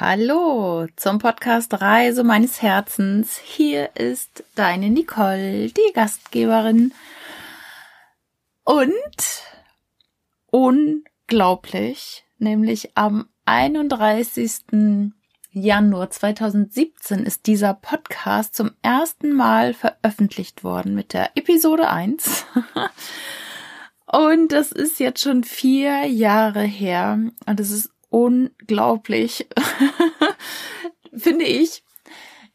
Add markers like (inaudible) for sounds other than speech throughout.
Hallo zum Podcast Reise meines Herzens. Hier ist deine Nicole, die Gastgeberin. Und unglaublich, nämlich am 31. Januar 2017 ist dieser Podcast zum ersten Mal veröffentlicht worden mit der Episode 1. (laughs) Und das ist jetzt schon vier Jahre her. Und es ist unglaublich, (laughs) finde ich,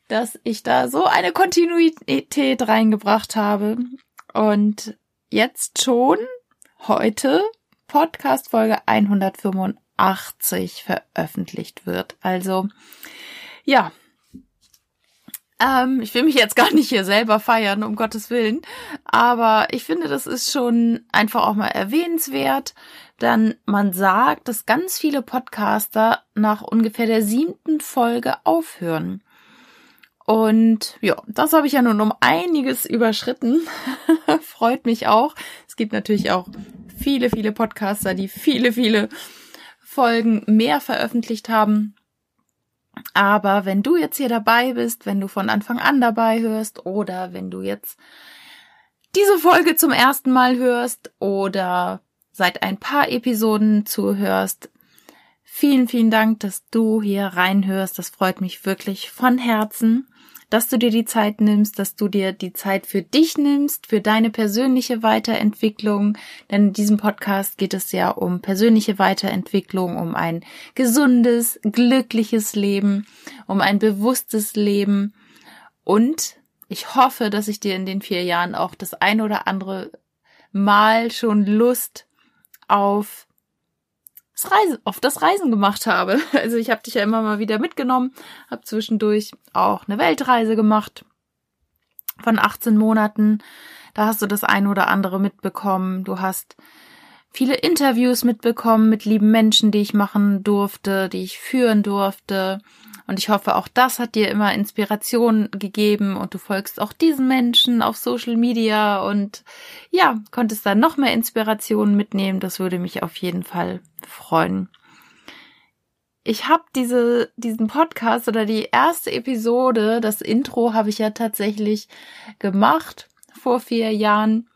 dass ich da so eine Kontinuität reingebracht habe und jetzt schon heute Podcast Folge 185 veröffentlicht wird. Also ja, ähm, ich will mich jetzt gar nicht hier selber feiern, um Gottes Willen. Aber ich finde, das ist schon einfach auch mal erwähnenswert. Denn man sagt, dass ganz viele Podcaster nach ungefähr der siebten Folge aufhören. Und ja, das habe ich ja nun um einiges überschritten. (laughs) Freut mich auch. Es gibt natürlich auch viele, viele Podcaster, die viele, viele Folgen mehr veröffentlicht haben. Aber wenn du jetzt hier dabei bist, wenn du von Anfang an dabei hörst oder wenn du jetzt diese Folge zum ersten Mal hörst oder seit ein paar Episoden zuhörst, vielen, vielen Dank, dass du hier reinhörst. Das freut mich wirklich von Herzen dass du dir die Zeit nimmst, dass du dir die Zeit für dich nimmst, für deine persönliche Weiterentwicklung. Denn in diesem Podcast geht es ja um persönliche Weiterentwicklung, um ein gesundes, glückliches Leben, um ein bewusstes Leben. Und ich hoffe, dass ich dir in den vier Jahren auch das ein oder andere Mal schon Lust auf das Reisen, auf das Reisen gemacht habe. (laughs) Also ich habe dich ja immer mal wieder mitgenommen, habe zwischendurch auch eine Weltreise gemacht von 18 Monaten. Da hast du das ein oder andere mitbekommen. Du hast viele Interviews mitbekommen mit lieben Menschen, die ich machen durfte, die ich führen durfte. Und ich hoffe, auch das hat dir immer Inspiration gegeben und du folgst auch diesen Menschen auf Social Media und ja, konntest da noch mehr Inspirationen mitnehmen. Das würde mich auf jeden Fall freuen. Ich habe diese diesen Podcast oder die erste Episode, das Intro habe ich ja tatsächlich gemacht vor vier Jahren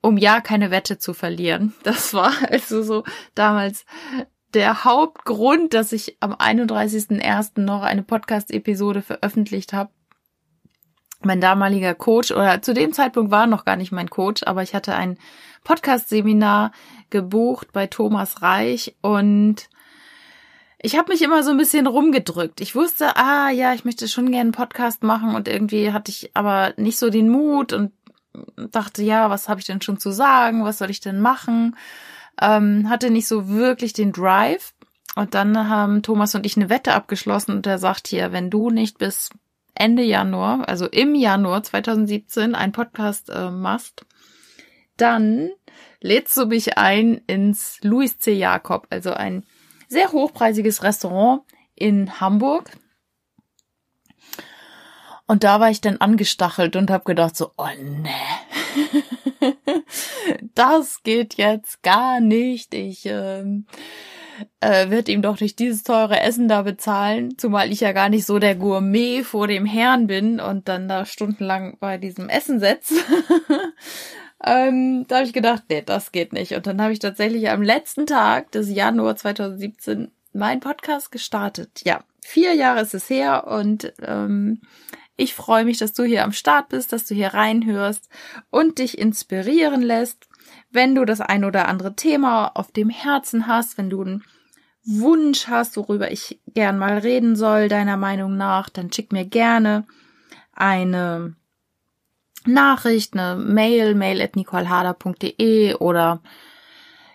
um ja keine Wette zu verlieren. Das war (laughs) also so damals der Hauptgrund, dass ich am 31.01. noch eine Podcast-Episode veröffentlicht habe. Mein damaliger Coach, oder zu dem Zeitpunkt war noch gar nicht mein Coach, aber ich hatte ein Podcast-Seminar gebucht bei Thomas Reich und ich habe mich immer so ein bisschen rumgedrückt. Ich wusste, ah ja, ich möchte schon gerne einen Podcast machen und irgendwie hatte ich aber nicht so den Mut und dachte, ja, was habe ich denn schon zu sagen? Was soll ich denn machen? Ähm, hatte nicht so wirklich den Drive. Und dann haben Thomas und ich eine Wette abgeschlossen und er sagt hier, wenn du nicht bis Ende Januar, also im Januar 2017, einen Podcast äh, machst, dann lädst du mich ein ins Louis C. Jakob, also ein sehr hochpreisiges Restaurant in Hamburg. Und da war ich dann angestachelt und habe gedacht so, oh ne, (laughs) (laughs) das geht jetzt gar nicht. Ich ähm, äh, wird ihm doch nicht dieses teure Essen da bezahlen, zumal ich ja gar nicht so der Gourmet vor dem Herrn bin und dann da stundenlang bei diesem Essen setze. (laughs) ähm, da habe ich gedacht, nee, das geht nicht. Und dann habe ich tatsächlich am letzten Tag des Januar 2017 meinen Podcast gestartet. Ja, vier Jahre ist es her und ähm, ich freue mich, dass du hier am Start bist, dass du hier reinhörst und dich inspirieren lässt. Wenn du das ein oder andere Thema auf dem Herzen hast, wenn du einen Wunsch hast, worüber ich gern mal reden soll, deiner Meinung nach, dann schick mir gerne eine Nachricht, eine Mail, mail at nicolehader.de oder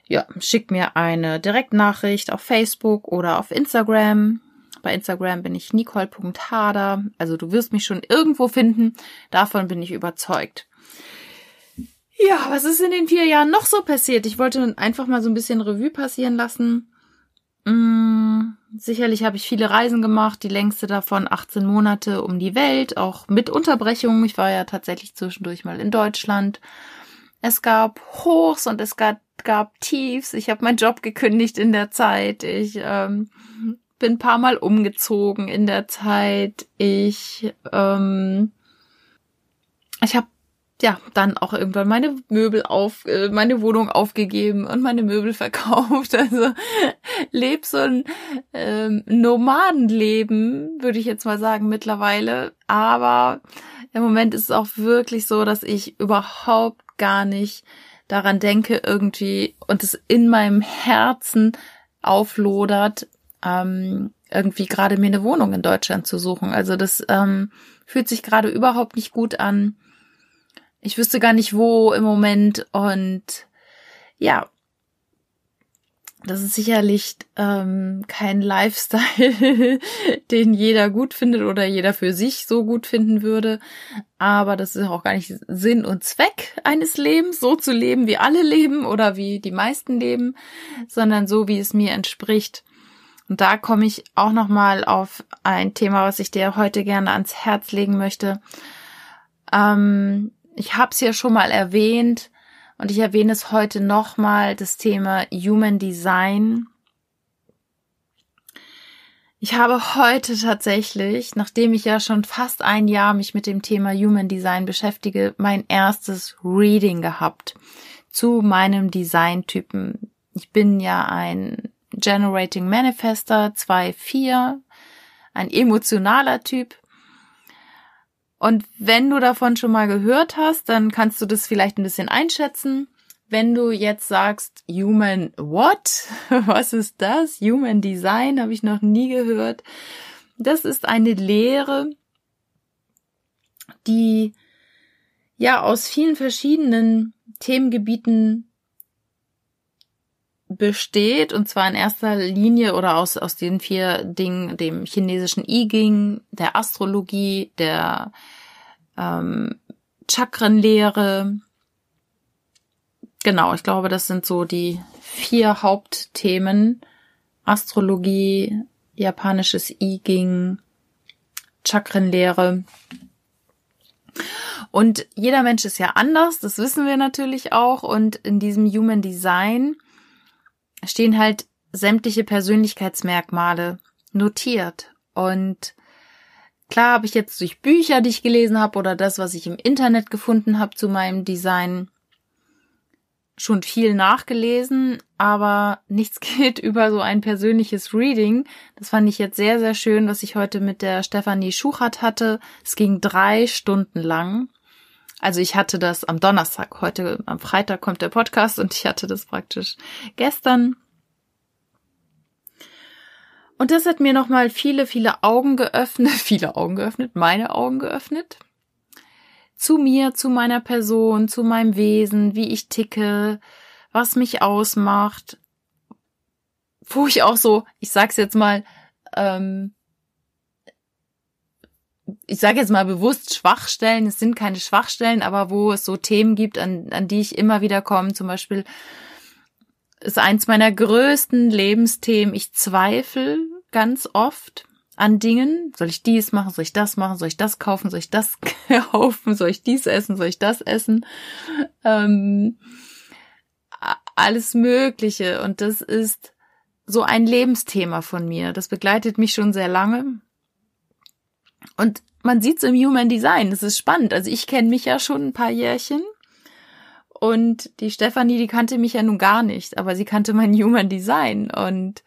ja, schick mir eine Direktnachricht auf Facebook oder auf Instagram. Bei Instagram bin ich nicole.hader. Also du wirst mich schon irgendwo finden. Davon bin ich überzeugt. Ja, was ist in den vier Jahren noch so passiert? Ich wollte einfach mal so ein bisschen Revue passieren lassen. Hm, sicherlich habe ich viele Reisen gemacht, die längste davon 18 Monate um die Welt, auch mit Unterbrechungen. Ich war ja tatsächlich zwischendurch mal in Deutschland. Es gab Hochs und es gab, gab Tiefs. Ich habe meinen Job gekündigt in der Zeit. Ich ähm, bin ein paar Mal umgezogen in der Zeit. Ich, ähm, ich habe ja dann auch irgendwann meine Möbel auf, äh, meine Wohnung aufgegeben und meine Möbel (laughs) verkauft. Also leb so ein ähm, Nomadenleben, würde ich jetzt mal sagen mittlerweile. Aber im Moment ist es auch wirklich so, dass ich überhaupt gar nicht daran denke irgendwie und es in meinem Herzen auflodert, ähm, irgendwie gerade mir eine Wohnung in Deutschland zu suchen. Also das ähm, fühlt sich gerade überhaupt nicht gut an. Ich wüsste gar nicht wo im Moment und ja, das ist sicherlich ähm, kein Lifestyle, (laughs) den jeder gut findet oder jeder für sich so gut finden würde. Aber das ist auch gar nicht Sinn und Zweck eines Lebens, so zu leben, wie alle leben oder wie die meisten leben, sondern so, wie es mir entspricht. Und da komme ich auch noch mal auf ein Thema, was ich dir heute gerne ans Herz legen möchte. Ähm, ich habe es ja schon mal erwähnt und ich erwähne es heute noch mal das Thema Human Design. Ich habe heute tatsächlich, nachdem ich ja schon fast ein Jahr mich mit dem Thema Human Design beschäftige, mein erstes Reading gehabt zu meinem Designtypen. Ich bin ja ein Generating Manifester 2.4, ein emotionaler Typ. Und wenn du davon schon mal gehört hast, dann kannst du das vielleicht ein bisschen einschätzen. Wenn du jetzt sagst, Human What? (laughs) Was ist das? Human Design habe ich noch nie gehört. Das ist eine Lehre, die ja aus vielen verschiedenen Themengebieten besteht, und zwar in erster Linie oder aus, aus den vier Dingen, dem chinesischen I Ging, der Astrologie, der ähm, Chakrenlehre. Genau, ich glaube, das sind so die vier Hauptthemen. Astrologie, japanisches I Ging, Chakrenlehre. Und jeder Mensch ist ja anders, das wissen wir natürlich auch. Und in diesem Human Design stehen halt sämtliche Persönlichkeitsmerkmale notiert. Und klar habe ich jetzt durch Bücher, die ich gelesen habe oder das, was ich im Internet gefunden habe zu meinem Design, schon viel nachgelesen, aber nichts (laughs) geht über so ein persönliches Reading. Das fand ich jetzt sehr, sehr schön, was ich heute mit der Stefanie Schuchert hatte. Es ging drei Stunden lang. Also ich hatte das am Donnerstag, heute am Freitag kommt der Podcast und ich hatte das praktisch gestern. Und das hat mir nochmal viele, viele Augen geöffnet, (laughs) viele Augen geöffnet, meine Augen geöffnet. Zu mir, zu meiner Person, zu meinem Wesen, wie ich ticke, was mich ausmacht. Wo ich auch so, ich sag's jetzt mal, ähm, ich sage jetzt mal bewusst Schwachstellen, es sind keine Schwachstellen, aber wo es so Themen gibt, an, an die ich immer wieder komme, zum Beispiel ist eins meiner größten Lebensthemen, ich zweifle ganz oft an Dingen. Soll ich dies machen? Soll ich das machen? Soll ich das kaufen? Soll ich das (laughs) kaufen? Soll ich dies essen? Soll ich das essen? Ähm, alles Mögliche. Und das ist so ein Lebensthema von mir. Das begleitet mich schon sehr lange. Und man sieht es im Human Design. Das ist spannend. Also ich kenne mich ja schon ein paar Jährchen. Und die Stefanie, die kannte mich ja nun gar nicht, aber sie kannte mein (laughs) Human Design und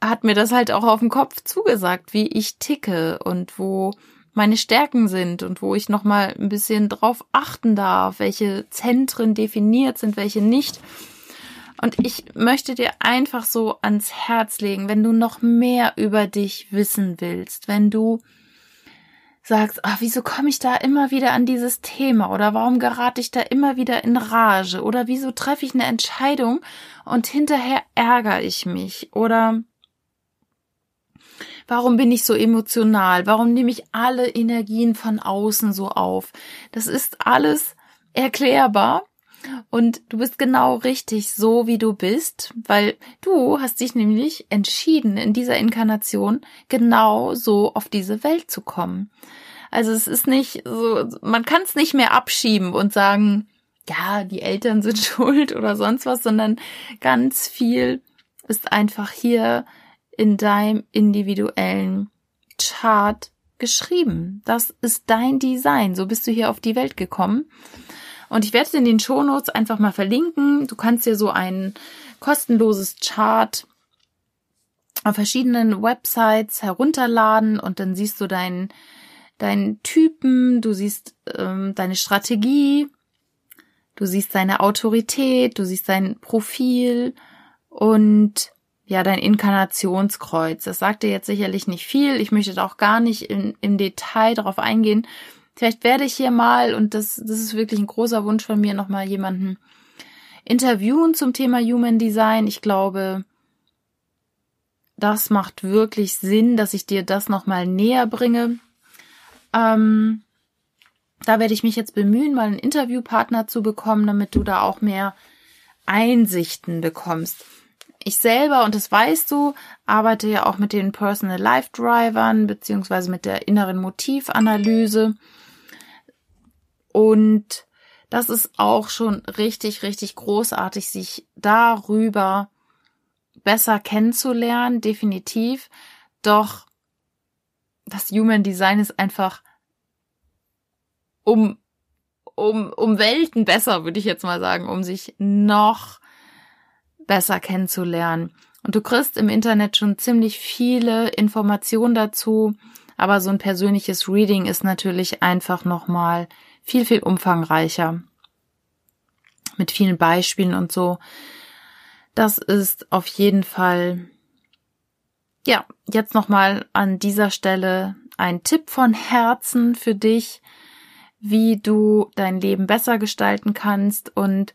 hat mir das halt auch auf den Kopf zugesagt, wie ich ticke und wo meine Stärken sind und wo ich nochmal ein bisschen drauf achten darf, welche Zentren definiert sind, welche nicht. Und ich möchte dir einfach so ans Herz legen, wenn du noch mehr über dich wissen willst, wenn du sagst, ach, wieso komme ich da immer wieder an dieses Thema? Oder warum gerate ich da immer wieder in Rage? Oder wieso treffe ich eine Entscheidung und hinterher ärgere ich mich? Oder warum bin ich so emotional, warum nehme ich alle Energien von außen so auf. Das ist alles erklärbar und du bist genau richtig so, wie du bist, weil du hast dich nämlich entschieden, in dieser Inkarnation genau so auf diese Welt zu kommen. Also es ist nicht so, man kann es nicht mehr abschieben und sagen, ja, die Eltern sind (laughs) schuld oder sonst was, sondern ganz viel ist einfach hier in deinem individuellen Chart geschrieben. Das ist dein Design. So bist du hier auf die Welt gekommen. Und ich werde es in den Shownotes einfach mal verlinken. Du kannst dir so ein kostenloses Chart auf verschiedenen Websites herunterladen und dann siehst du deinen deinen Typen, du siehst ähm, deine Strategie, du siehst deine Autorität, du siehst dein Profil und ja, dein Inkarnationskreuz. Das sagt dir jetzt sicherlich nicht viel. Ich möchte da auch gar nicht in, im Detail darauf eingehen. Vielleicht werde ich hier mal, und das, das ist wirklich ein großer Wunsch von mir, nochmal jemanden interviewen zum Thema Human Design. Ich glaube, das macht wirklich Sinn, dass ich dir das nochmal näher bringe. Ähm, da werde ich mich jetzt bemühen, mal einen Interviewpartner zu bekommen, damit du da auch mehr Einsichten bekommst. Ich selber, und das weißt du, arbeite ja auch mit den Personal Life Drivern beziehungsweise mit der inneren Motivanalyse. Und das ist auch schon richtig, richtig großartig, sich darüber besser kennenzulernen, definitiv. Doch das Human Design ist einfach um, um, um Welten besser, würde ich jetzt mal sagen, um sich noch besser kennenzulernen. Und du kriegst im Internet schon ziemlich viele Informationen dazu, aber so ein persönliches Reading ist natürlich einfach nochmal viel, viel umfangreicher. Mit vielen Beispielen und so. Das ist auf jeden Fall, ja, jetzt nochmal an dieser Stelle ein Tipp von Herzen für dich, wie du dein Leben besser gestalten kannst und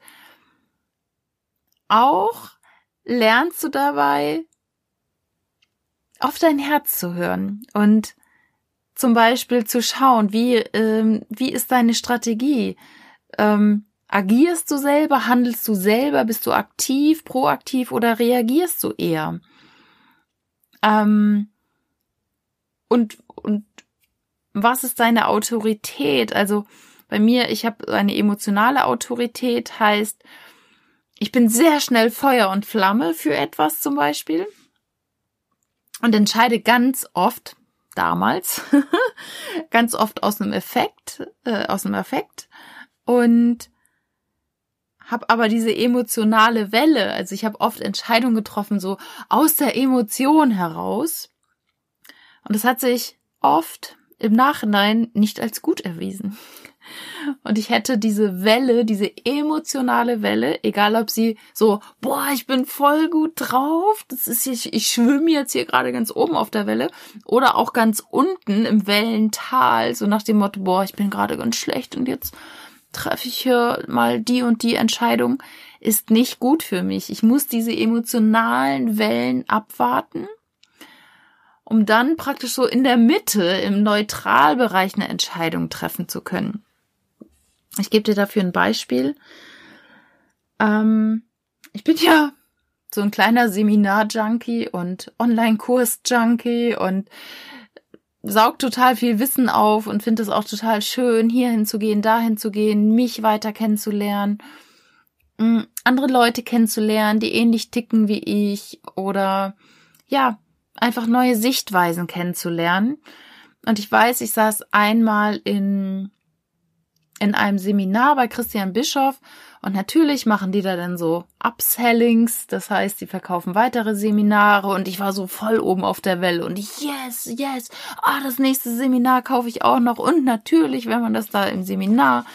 auch lernst du dabei, auf dein Herz zu hören und zum Beispiel zu schauen, wie, ähm, wie ist deine Strategie? Ähm, agierst du selber? Handelst du selber? Bist du aktiv, proaktiv oder reagierst du eher? Ähm, und, und was ist deine Autorität? Also bei mir, ich habe eine emotionale Autorität, heißt, ich bin sehr schnell Feuer und Flamme für etwas zum Beispiel und entscheide ganz oft, damals, (laughs) ganz oft aus einem Effekt, äh, aus einem Effekt und habe aber diese emotionale Welle, also ich habe oft Entscheidungen getroffen, so aus der Emotion heraus. Und es hat sich oft im Nachhinein nicht als gut erwiesen. Und ich hätte diese Welle, diese emotionale Welle, egal ob sie so, boah, ich bin voll gut drauf, das ist ich, ich schwimme jetzt hier gerade ganz oben auf der Welle, oder auch ganz unten im Wellental, so nach dem Motto, boah, ich bin gerade ganz schlecht und jetzt treffe ich hier mal die und die Entscheidung, ist nicht gut für mich. Ich muss diese emotionalen Wellen abwarten um dann praktisch so in der Mitte, im Neutralbereich eine Entscheidung treffen zu können. Ich gebe dir dafür ein Beispiel. Ähm, ich bin ja so ein kleiner Seminar-Junkie und Online-Kurs-Junkie und saug total viel Wissen auf und finde es auch total schön, hier hinzugehen, dahin zu gehen, mich weiter kennenzulernen, mm, andere Leute kennenzulernen, die ähnlich ticken wie ich oder ja, einfach neue Sichtweisen kennenzulernen. Und ich weiß, ich saß einmal in, in einem Seminar bei Christian Bischoff. Und natürlich machen die da dann so Upsellings, das heißt, die verkaufen weitere Seminare. Und ich war so voll oben auf der Welle. Und yes, yes, ah, das nächste Seminar kaufe ich auch noch. Und natürlich, wenn man das da im Seminar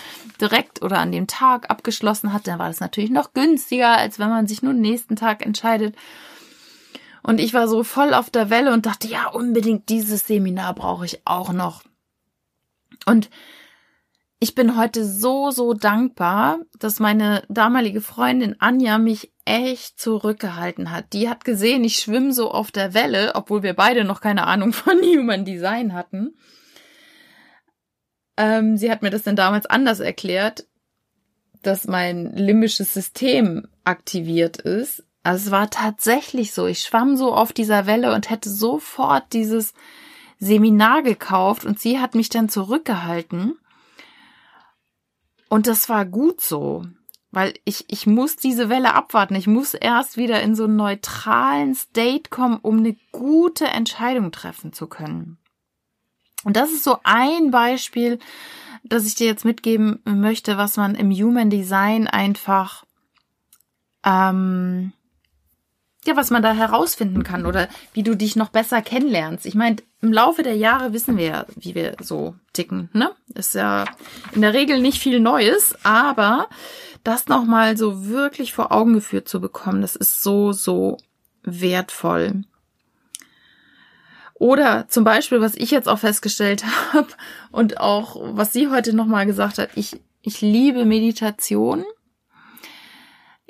direkt oder an dem Tag abgeschlossen hat, dann war das natürlich noch günstiger, als wenn man sich nur nächsten Tag entscheidet. Und ich war so voll auf der Welle und dachte, ja, unbedingt dieses Seminar brauche ich auch noch. Und ich bin heute so, so dankbar, dass meine damalige Freundin Anja mich echt zurückgehalten hat. Die hat gesehen, ich schwimme so auf der Welle, obwohl wir beide noch keine Ahnung von (laughs) Human Design hatten. Ähm, sie hat mir das dann damals anders erklärt, dass mein limbisches System aktiviert ist also es war tatsächlich so. Ich schwamm so auf dieser Welle und hätte sofort dieses Seminar gekauft und sie hat mich dann zurückgehalten. Und das war gut so. weil ich, ich muss diese Welle abwarten. Ich muss erst wieder in so einen neutralen State kommen, um eine gute Entscheidung treffen zu können. Und das ist so ein Beispiel, das ich dir jetzt mitgeben möchte, was man im Human Design einfach, ähm, ja, was man da herausfinden kann oder wie du dich noch besser kennenlernst. Ich meine, im Laufe der Jahre wissen wir ja, wie wir so ticken, ne? Ist ja in der Regel nicht viel Neues, aber das nochmal so wirklich vor Augen geführt zu bekommen, das ist so, so wertvoll. Oder zum Beispiel, was ich jetzt auch festgestellt (laughs) habe und auch was sie heute nochmal gesagt hat, ich, ich liebe Meditation.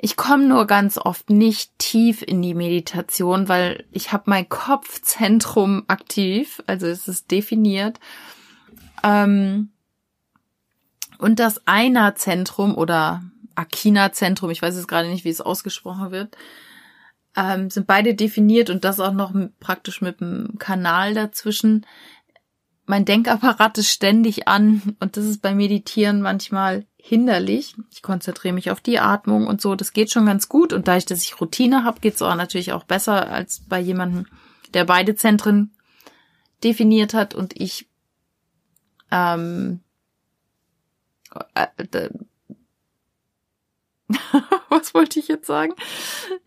Ich komme nur ganz oft nicht tief in die Meditation, weil ich habe mein Kopfzentrum aktiv, also es ist definiert. Ähm, und das Einer-Zentrum oder Akina-Zentrum, ich weiß jetzt gerade nicht, wie es ausgesprochen wird, ähm, sind beide definiert und das auch noch praktisch mit dem Kanal dazwischen. Mein Denkapparat ist ständig an und das ist beim Meditieren manchmal hinderlich. Ich konzentriere mich auf die Atmung und so. Das geht schon ganz gut und da ich, dass ich Routine habe, geht es auch natürlich auch besser als bei jemandem, der beide Zentren definiert hat und ich ähm, äh, (laughs) was wollte ich jetzt sagen?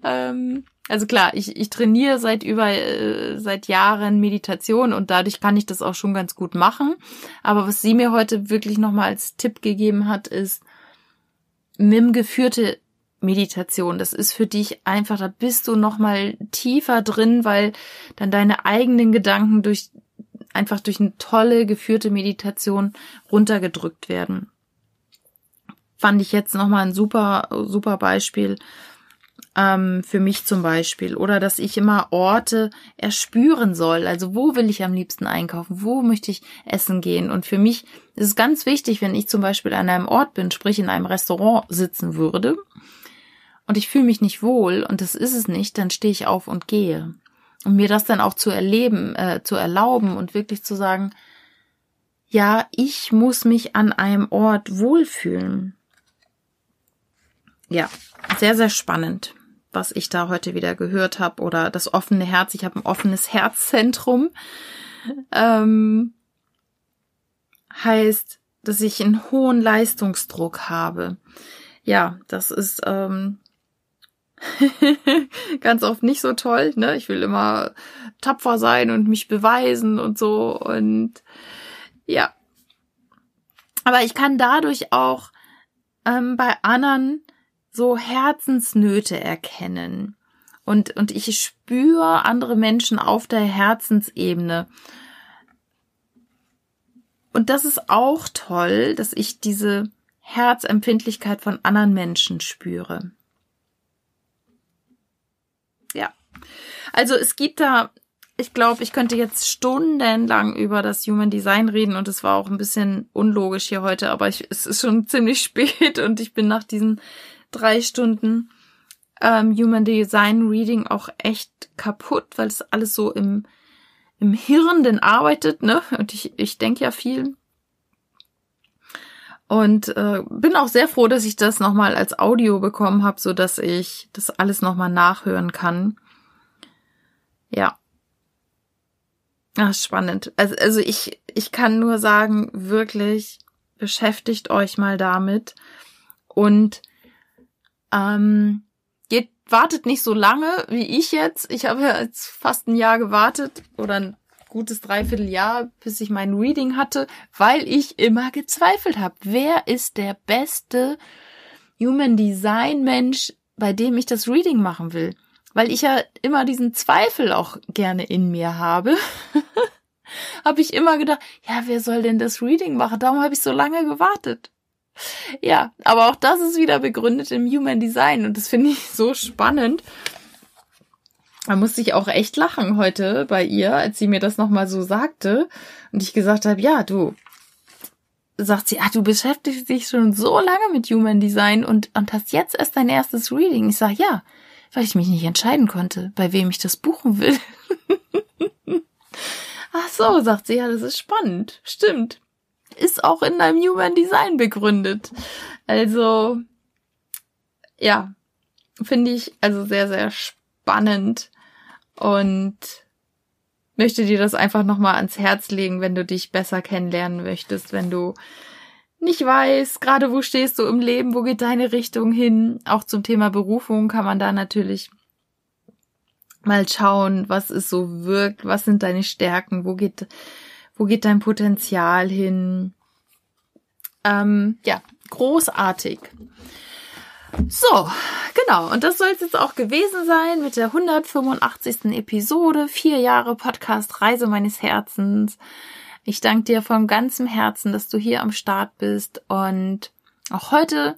Ähm, also klar, ich, ich trainiere seit über äh, seit Jahren Meditation und dadurch kann ich das auch schon ganz gut machen. Aber was sie mir heute wirklich nochmal als Tipp gegeben hat, ist MIM geführte Meditation. Das ist für dich einfach, da bist du nochmal tiefer drin, weil dann deine eigenen Gedanken durch einfach durch eine tolle geführte Meditation runtergedrückt werden fand ich jetzt nochmal ein super, super Beispiel ähm, für mich zum Beispiel. Oder dass ich immer Orte erspüren soll. Also wo will ich am liebsten einkaufen? Wo möchte ich essen gehen? Und für mich ist es ganz wichtig, wenn ich zum Beispiel an einem Ort bin, sprich in einem Restaurant sitzen würde und ich fühle mich nicht wohl und das ist es nicht, dann stehe ich auf und gehe. Und mir das dann auch zu erleben, äh, zu erlauben und wirklich zu sagen, ja, ich muss mich an einem Ort wohlfühlen. Ja, sehr, sehr spannend, was ich da heute wieder gehört habe. Oder das offene Herz. Ich habe ein offenes Herzzentrum. Ähm, heißt, dass ich einen hohen Leistungsdruck habe. Ja, das ist ähm, (laughs) ganz oft nicht so toll. Ne? Ich will immer tapfer sein und mich beweisen und so. Und ja. Aber ich kann dadurch auch ähm, bei anderen so Herzensnöte erkennen. Und, und ich spüre andere Menschen auf der Herzensebene. Und das ist auch toll, dass ich diese Herzempfindlichkeit von anderen Menschen spüre. Ja. Also es gibt da, ich glaube, ich könnte jetzt stundenlang über das Human Design reden und es war auch ein bisschen unlogisch hier heute, aber ich, es ist schon (laughs) ziemlich spät und ich bin nach diesen drei Stunden ähm, Human Design Reading auch echt kaputt, weil es alles so im, im Hirn denn arbeitet, ne? Und ich, ich denke ja viel. Und äh, bin auch sehr froh, dass ich das nochmal als Audio bekommen habe, so dass ich das alles nochmal nachhören kann. Ja. Ach, spannend. Also, also ich, ich kann nur sagen, wirklich, beschäftigt euch mal damit und ähm, geht, wartet nicht so lange wie ich jetzt. Ich habe jetzt fast ein Jahr gewartet oder ein gutes Dreivierteljahr, bis ich mein Reading hatte, weil ich immer gezweifelt habe. Wer ist der beste Human Design Mensch, bei dem ich das Reading machen will? Weil ich ja immer diesen Zweifel auch gerne in mir habe. (laughs) habe ich immer gedacht, ja, wer soll denn das Reading machen? Darum habe ich so lange gewartet. Ja, aber auch das ist wieder begründet im Human Design und das finde ich so spannend. Da musste ich auch echt lachen heute bei ihr, als sie mir das nochmal so sagte und ich gesagt habe, ja, du, sagt sie, ah, du beschäftigst dich schon so lange mit Human Design und, und hast jetzt erst dein erstes Reading. Ich sag, ja, weil ich mich nicht entscheiden konnte, bei wem ich das buchen will. (laughs) Ach so, sagt sie, ja, das ist spannend. Stimmt ist auch in deinem Human Design begründet. Also, ja, finde ich also sehr, sehr spannend und möchte dir das einfach nochmal ans Herz legen, wenn du dich besser kennenlernen möchtest, wenn du nicht weißt, gerade wo stehst du im Leben, wo geht deine Richtung hin. Auch zum Thema Berufung kann man da natürlich mal schauen, was es so wirkt, was sind deine Stärken, wo geht, wo geht dein Potenzial hin. Ähm, ja, großartig. So, genau. Und das soll es jetzt auch gewesen sein mit der 185. Episode. Vier Jahre Podcast Reise meines Herzens. Ich danke dir von ganzem Herzen, dass du hier am Start bist und auch heute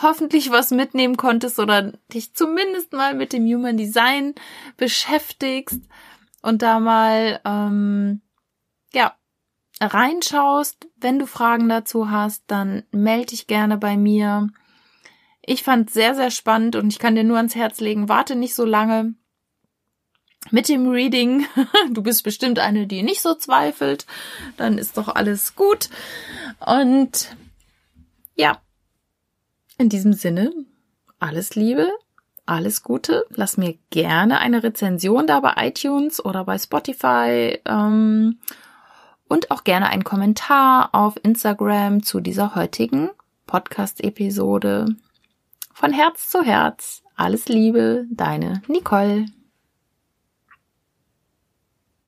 hoffentlich was mitnehmen konntest oder dich zumindest mal mit dem Human Design beschäftigst und da mal ähm, ja reinschaust. Wenn du Fragen dazu hast, dann melde dich gerne bei mir. Ich fand sehr, sehr spannend und ich kann dir nur ans Herz legen, warte nicht so lange mit dem Reading. (laughs) Du bist bestimmt eine, die nicht so zweifelt. Dann ist doch alles gut. Und ja, in diesem Sinne, alles Liebe, alles Gute. Lass mir gerne eine Rezension da bei iTunes oder bei Spotify ähm, und auch gerne einen Kommentar auf Instagram zu dieser heutigen Podcast-Episode. Von Herz zu Herz, alles Liebe, deine Nicole.